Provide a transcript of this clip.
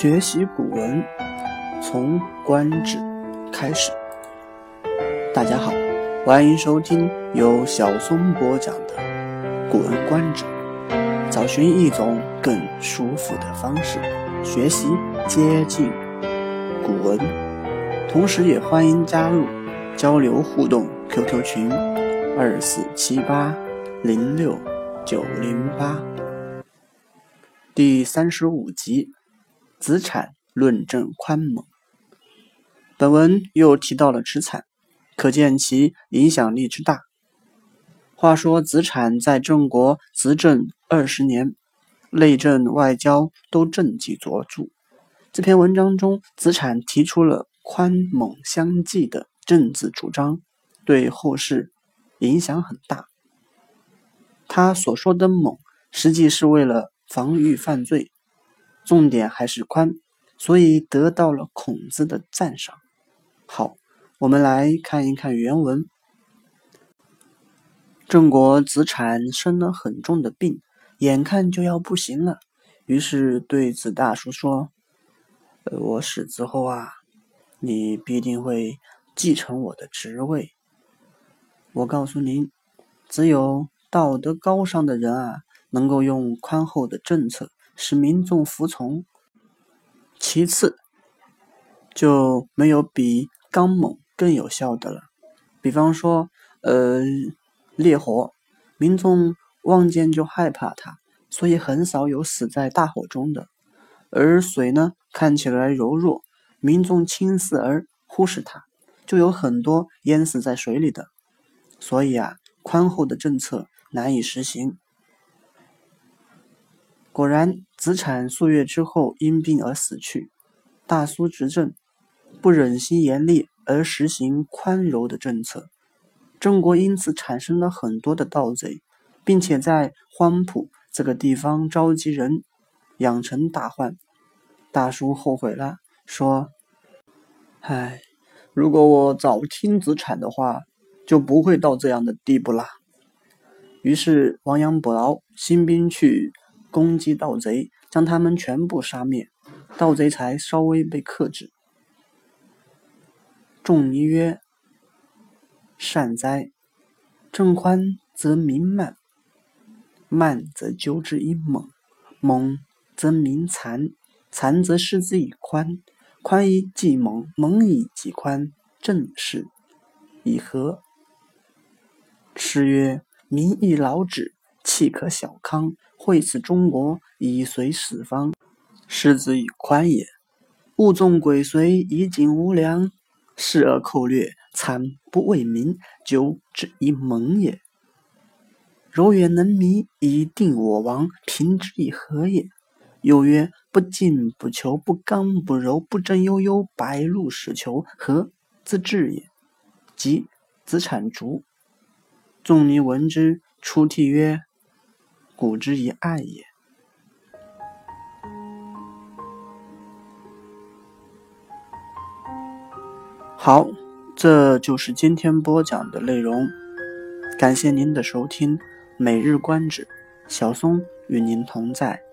学习古文，从《观止》开始。大家好，欢迎收听由小松播讲的《古文观止》，找寻一种更舒服的方式学习接近古文，同时也欢迎加入交流互动 QQ 群二四七八零六九零八。第三十五集。子产论证宽猛。本文又提到了子产，可见其影响力之大。话说子产在郑国执政二十年，内政外交都政绩卓著。这篇文章中，子产提出了宽猛相济的政治主张，对后世影响很大。他所说的猛，实际是为了防御犯罪。重点还是宽，所以得到了孔子的赞赏。好，我们来看一看原文。郑国子产生了很重的病，眼看就要不行了，于是对子大叔说：“，我死之后啊，你必定会继承我的职位。我告诉您，只有道德高尚的人啊，能够用宽厚的政策。”使民众服从。其次，就没有比刚猛更有效的了。比方说，呃，烈火，民众望见就害怕它，所以很少有死在大火中的。而水呢，看起来柔弱，民众轻视而忽视它，就有很多淹死在水里的。所以啊，宽厚的政策难以实行。果然，子产数月之后因病而死去。大苏执政不忍心严厉而实行宽柔的政策，郑国因此产生了很多的盗贼，并且在荒浦这个地方召集人，养成大患。大叔后悔了，说：“唉，如果我早听子产的话，就不会到这样的地步啦。”于是亡羊补牢，兴兵去。攻击盗贼，将他们全部杀灭，盗贼才稍微被克制。仲尼曰：“善哉！正宽则民慢，慢则纠之以猛，猛则民残，残则失之以宽，宽以济猛，猛以济宽，正是以和。”诗曰：“民亦劳止，既可小康。”惠此中国，以随四方，失之以宽也；物纵鬼随，以景无良，恃而寇掠，惨不为民，久之以猛也。柔远能弥，以定我王，平之以和也。又曰：不进不求，不刚不柔，不争悠悠，白露始求，和自治也。即子产卒。仲尼闻之，出涕曰。古之以爱也。好，这就是今天播讲的内容。感谢您的收听，每日观止，小松与您同在。